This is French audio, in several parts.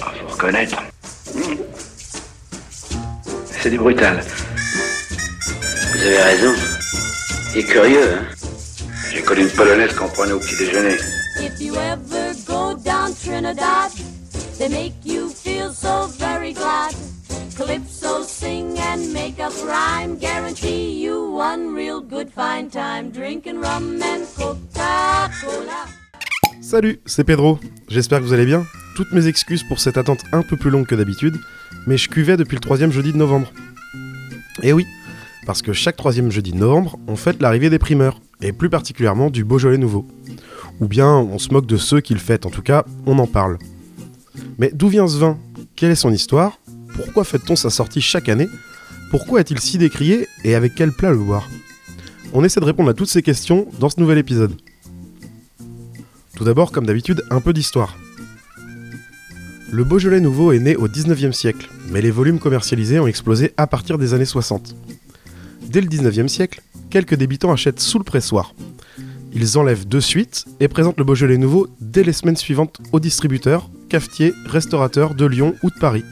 Ah, faut reconnaître. C'est du brutal. Vous avez raison. Il est curieux, hein J'ai connu une polonaise qu'on prenait au petit déjeuner. If you ever go down Trinidad, they make you feel so very glad. Calypso sing and make up rhyme, guarantee you one real good fine time drinking rum and Coca-Cola. Salut, c'est Pedro. J'espère que vous allez bien. Toutes mes excuses pour cette attente un peu plus longue que d'habitude, mais je cuvais depuis le troisième jeudi de novembre. Et oui, parce que chaque troisième jeudi de novembre, on fête l'arrivée des primeurs, et plus particulièrement du Beaujolais nouveau. Ou bien on se moque de ceux qui le fêtent, en tout cas, on en parle. Mais d'où vient ce vin? Quelle est son histoire? Pourquoi fête-t-on sa sortie chaque année? Pourquoi est-il si décrié et avec quel plat le boire? On essaie de répondre à toutes ces questions dans ce nouvel épisode. Tout d'abord, comme d'habitude, un peu d'histoire. Le Beaujolais nouveau est né au 19e siècle, mais les volumes commercialisés ont explosé à partir des années 60. Dès le 19e siècle, quelques débitants achètent sous le pressoir. Ils enlèvent de suite et présentent le Beaujolais nouveau dès les semaines suivantes aux distributeurs, cafetiers, restaurateurs de Lyon ou de Paris.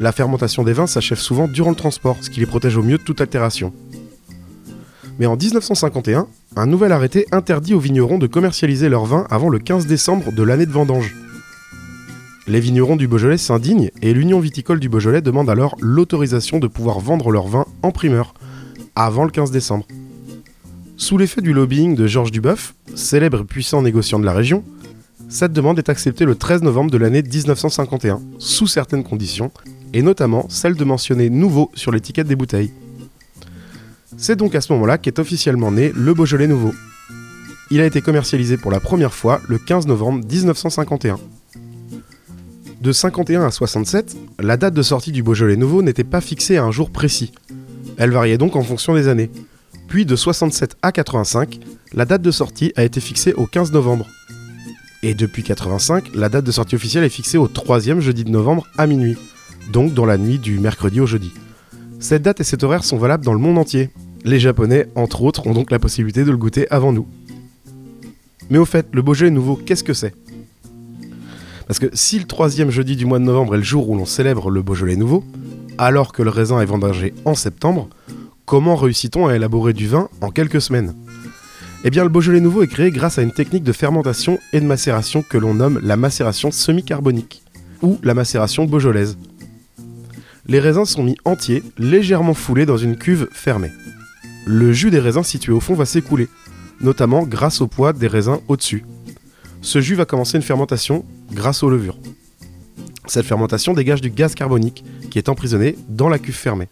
La fermentation des vins s'achève souvent durant le transport, ce qui les protège au mieux de toute altération. Mais en 1951, un nouvel arrêté interdit aux vignerons de commercialiser leur vin avant le 15 décembre de l'année de vendange. Les vignerons du Beaujolais s'indignent et l'Union viticole du Beaujolais demande alors l'autorisation de pouvoir vendre leur vin en primeur, avant le 15 décembre. Sous l'effet du lobbying de Georges Duboeuf, célèbre et puissant négociant de la région, cette demande est acceptée le 13 novembre de l'année 1951, sous certaines conditions, et notamment celle de mentionner nouveau sur l'étiquette des bouteilles. C'est donc à ce moment-là qu'est officiellement né le Beaujolais nouveau. Il a été commercialisé pour la première fois le 15 novembre 1951. De 51 à 67, la date de sortie du Beaujolais nouveau n'était pas fixée à un jour précis. Elle variait donc en fonction des années. Puis de 67 à 85, la date de sortie a été fixée au 15 novembre. Et depuis 85, la date de sortie officielle est fixée au troisième jeudi de novembre à minuit, donc dans la nuit du mercredi au jeudi. Cette date et cet horaire sont valables dans le monde entier. Les Japonais, entre autres, ont donc la possibilité de le goûter avant nous. Mais au fait, le Beaujolais nouveau, qu'est-ce que c'est? Parce que si le troisième jeudi du mois de novembre est le jour où l'on célèbre le Beaujolais nouveau, alors que le raisin est vendangé en septembre, comment réussit-on à élaborer du vin en quelques semaines? Eh bien, le Beaujolais nouveau est créé grâce à une technique de fermentation et de macération que l'on nomme la macération semi-carbonique, ou la macération beaujolaise. Les raisins sont mis entiers, légèrement foulés dans une cuve fermée. Le jus des raisins situé au fond va s'écouler, notamment grâce au poids des raisins au-dessus. Ce jus va commencer une fermentation grâce aux levures. Cette fermentation dégage du gaz carbonique qui est emprisonné dans la cuve fermée.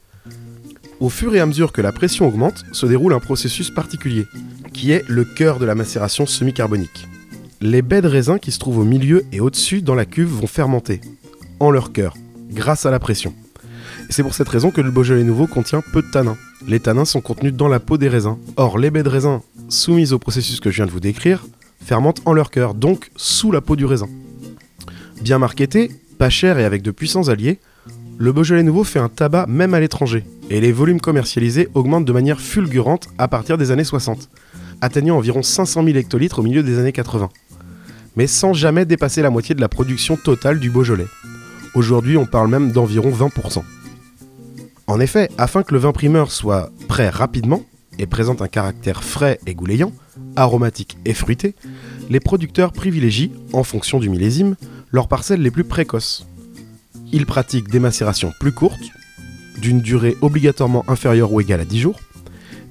Au fur et à mesure que la pression augmente, se déroule un processus particulier, qui est le cœur de la macération semi-carbonique. Les baies de raisin qui se trouvent au milieu et au-dessus dans la cuve vont fermenter, en leur cœur, grâce à la pression. C'est pour cette raison que le Beaujolais nouveau contient peu de tanins. Les tanins sont contenus dans la peau des raisins. Or, les baies de raisin, soumises au processus que je viens de vous décrire, fermentent en leur cœur, donc sous la peau du raisin. Bien marketé, pas cher et avec de puissants alliés, le Beaujolais nouveau fait un tabac même à l'étranger, et les volumes commercialisés augmentent de manière fulgurante à partir des années 60, atteignant environ 500 000 hectolitres au milieu des années 80, mais sans jamais dépasser la moitié de la production totale du Beaujolais. Aujourd'hui, on parle même d'environ 20%. En effet, afin que le vin primeur soit prêt rapidement et présente un caractère frais et goulayant, aromatique et fruité, les producteurs privilégient, en fonction du millésime, leurs parcelles les plus précoces. Ils pratiquent des macérations plus courtes, d'une durée obligatoirement inférieure ou égale à 10 jours,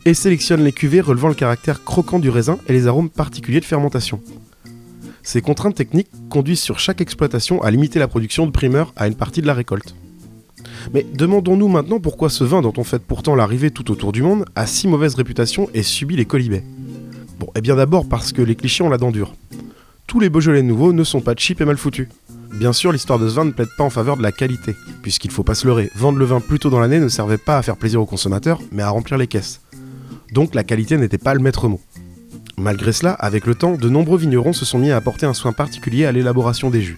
et sélectionnent les cuvées relevant le caractère croquant du raisin et les arômes particuliers de fermentation. Ces contraintes techniques conduisent sur chaque exploitation à limiter la production de primeurs à une partie de la récolte. Mais demandons-nous maintenant pourquoi ce vin dont on fête pourtant l'arrivée tout autour du monde a si mauvaise réputation et subit les colibets. Bon, et bien d'abord parce que les clichés ont la dent dure. Tous les Beaujolais nouveaux ne sont pas cheap et mal foutus. Bien sûr, l'histoire de ce vin ne plaide pas en faveur de la qualité, puisqu'il faut pas se leurrer, vendre le vin plus tôt dans l'année ne servait pas à faire plaisir aux consommateurs, mais à remplir les caisses. Donc la qualité n'était pas le maître mot. Malgré cela, avec le temps, de nombreux vignerons se sont mis à apporter un soin particulier à l'élaboration des jus.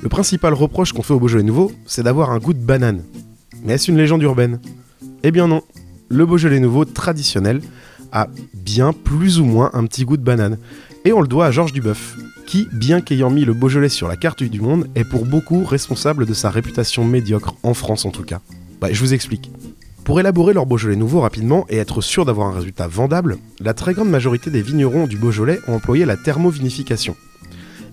Le principal reproche qu'on fait au Beaujolais nouveau, c'est d'avoir un goût de banane. Mais est-ce une légende urbaine? Eh bien non. Le Beaujolais nouveau traditionnel a bien plus ou moins un petit goût de banane. Et on le doit à Georges Duboeuf, qui, bien qu'ayant mis le Beaujolais sur la carte du monde, est pour beaucoup responsable de sa réputation médiocre, en France en tout cas. Bah, je vous explique. Pour élaborer leur Beaujolais nouveau rapidement et être sûr d'avoir un résultat vendable, la très grande majorité des vignerons du Beaujolais ont employé la thermovinification.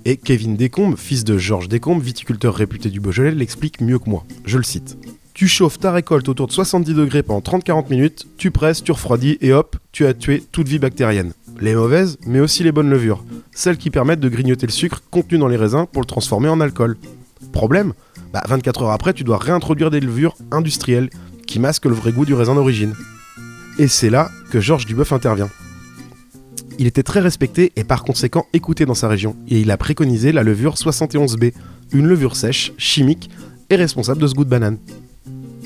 Et Kevin Descombes, fils de Georges Descombes, viticulteur réputé du Beaujolais, l'explique mieux que moi. Je le cite. Tu chauffes ta récolte autour de 70 degrés pendant 30-40 minutes, tu presses, tu refroidis et hop, tu as tué toute vie bactérienne. Les mauvaises, mais aussi les bonnes levures, celles qui permettent de grignoter le sucre contenu dans les raisins pour le transformer en alcool. Problème? Bah 24 heures après, tu dois réintroduire des levures industrielles qui masquent le vrai goût du raisin d'origine. Et c'est là que Georges Duboeuf intervient. Il était très respecté et par conséquent écouté dans sa région, et il a préconisé la levure 71B, une levure sèche, chimique et responsable de ce goût de banane.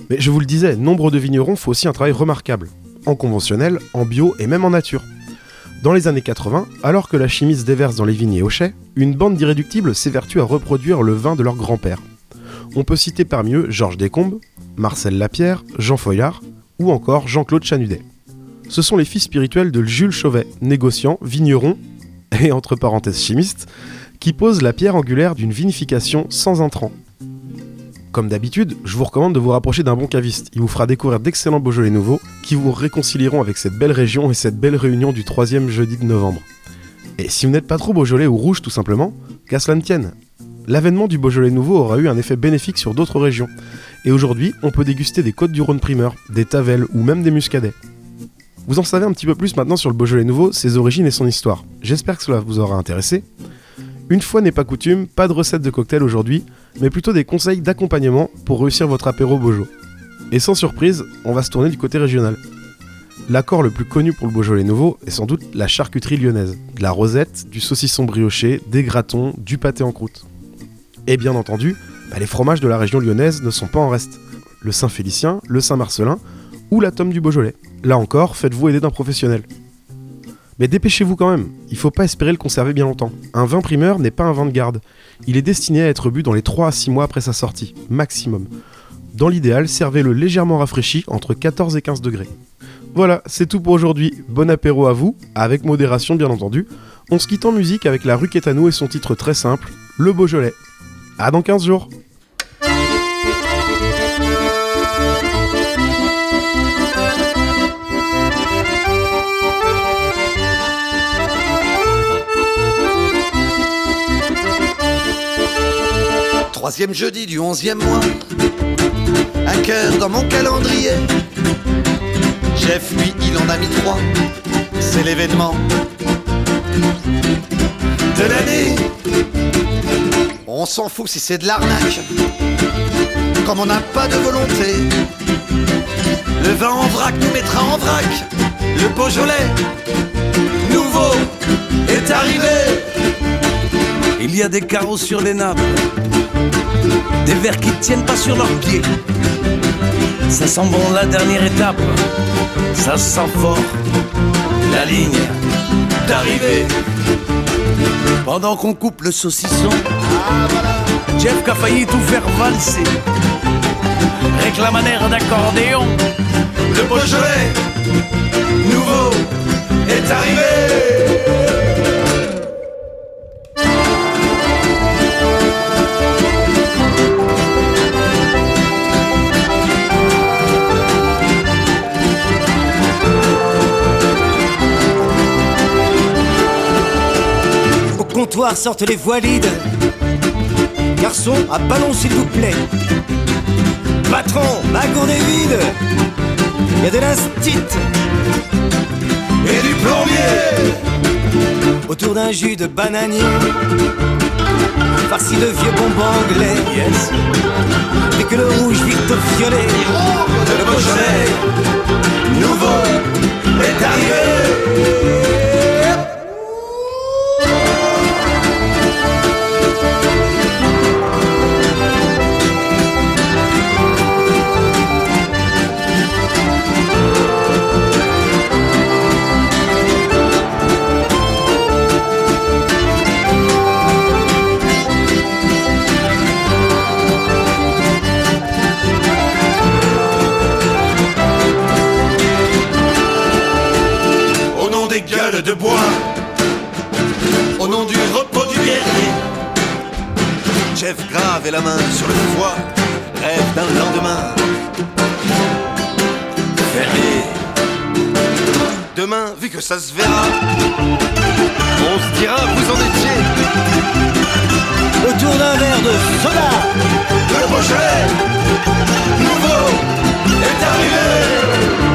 Mais je vous le disais, nombre de vignerons font aussi un travail remarquable, en conventionnel, en bio et même en nature. Dans les années 80, alors que la chimie se déverse dans les vignes et chais, une bande d'irréductibles s'évertue à reproduire le vin de leur grand-père. On peut citer parmi eux Georges Descombes, Marcel Lapierre, Jean Foyard ou encore Jean-Claude Chanudet. Ce sont les fils spirituels de Jules Chauvet, négociant, vigneron et entre parenthèses chimiste, qui posent la pierre angulaire d'une vinification sans intrants. Comme d'habitude, je vous recommande de vous rapprocher d'un bon caviste. Il vous fera découvrir d'excellents Beaujolais nouveaux qui vous réconcilieront avec cette belle région et cette belle réunion du troisième jeudi de novembre. Et si vous n'êtes pas trop Beaujolais ou rouge tout simplement, qu'à cela ne tienne. L'avènement du Beaujolais nouveau aura eu un effet bénéfique sur d'autres régions. Et aujourd'hui, on peut déguster des Côtes du Rhône primeurs, des Tavelles ou même des Muscadets. Vous en savez un petit peu plus maintenant sur le Beaujolais nouveau, ses origines et son histoire. J'espère que cela vous aura intéressé. Une fois n'est pas coutume, pas de recette de cocktail aujourd'hui, mais plutôt des conseils d'accompagnement pour réussir votre apéro Beaujolais. Et sans surprise, on va se tourner du côté régional. L'accord le plus connu pour le Beaujolais nouveau est sans doute la charcuterie lyonnaise. De la rosette, du saucisson brioché, des gratons, du pâté en croûte. Et bien entendu, bah, les fromages de la région lyonnaise ne sont pas en reste. Le Saint-Félicien, le Saint-Marcelin ou la tome du Beaujolais. Là encore, faites-vous aider d'un professionnel. Mais dépêchez-vous quand même, il faut pas espérer le conserver bien longtemps. Un vin primeur n'est pas un vin de garde. Il est destiné à être bu dans les 3 à 6 mois après sa sortie, maximum. Dans l'idéal, servez-le légèrement rafraîchi entre 14 et 15 degrés. Voilà, c'est tout pour aujourd'hui. Bon apéro à vous, avec modération bien entendu. On se quitte en musique avec la rue Quétanou et son titre très simple, Le Beaujolais. À dans 15 jours Jeudi du onzième mois, un cœur dans mon calendrier. Jeff, lui, il en a mis trois, c'est l'événement de l'année. On s'en fout si c'est de l'arnaque, comme on n'a pas de volonté. Le vin en vrac nous mettra en vrac, le Beaujolais nouveau est arrivé. Il y a des carreaux sur les nappes, des verres qui tiennent pas sur leurs pieds. Ça sent bon la dernière étape, ça sent fort la ligne d'arrivée. Pendant qu'on coupe le saucisson, Jeff a failli tout faire valser, réclame un air d'accordéon. Le Beaujolais Sortent les valides. Garçon, à ballon s'il vous plaît. Patron, ma gourde est vide. Y a de l'instit Et du plombier autour d'un jus de bananier. Farci de vieux bonbons anglais. Yes. Dès que le rouge vire au violet. Le de bois. Au nom du repos du guerrier, Jeff grave et la main sur le foie, rêve d'un lendemain. Férié. Demain, vu que ça se verra, on se dira vous en étiez. Autour d'un verre de soda, le projet nouveau est arrivé.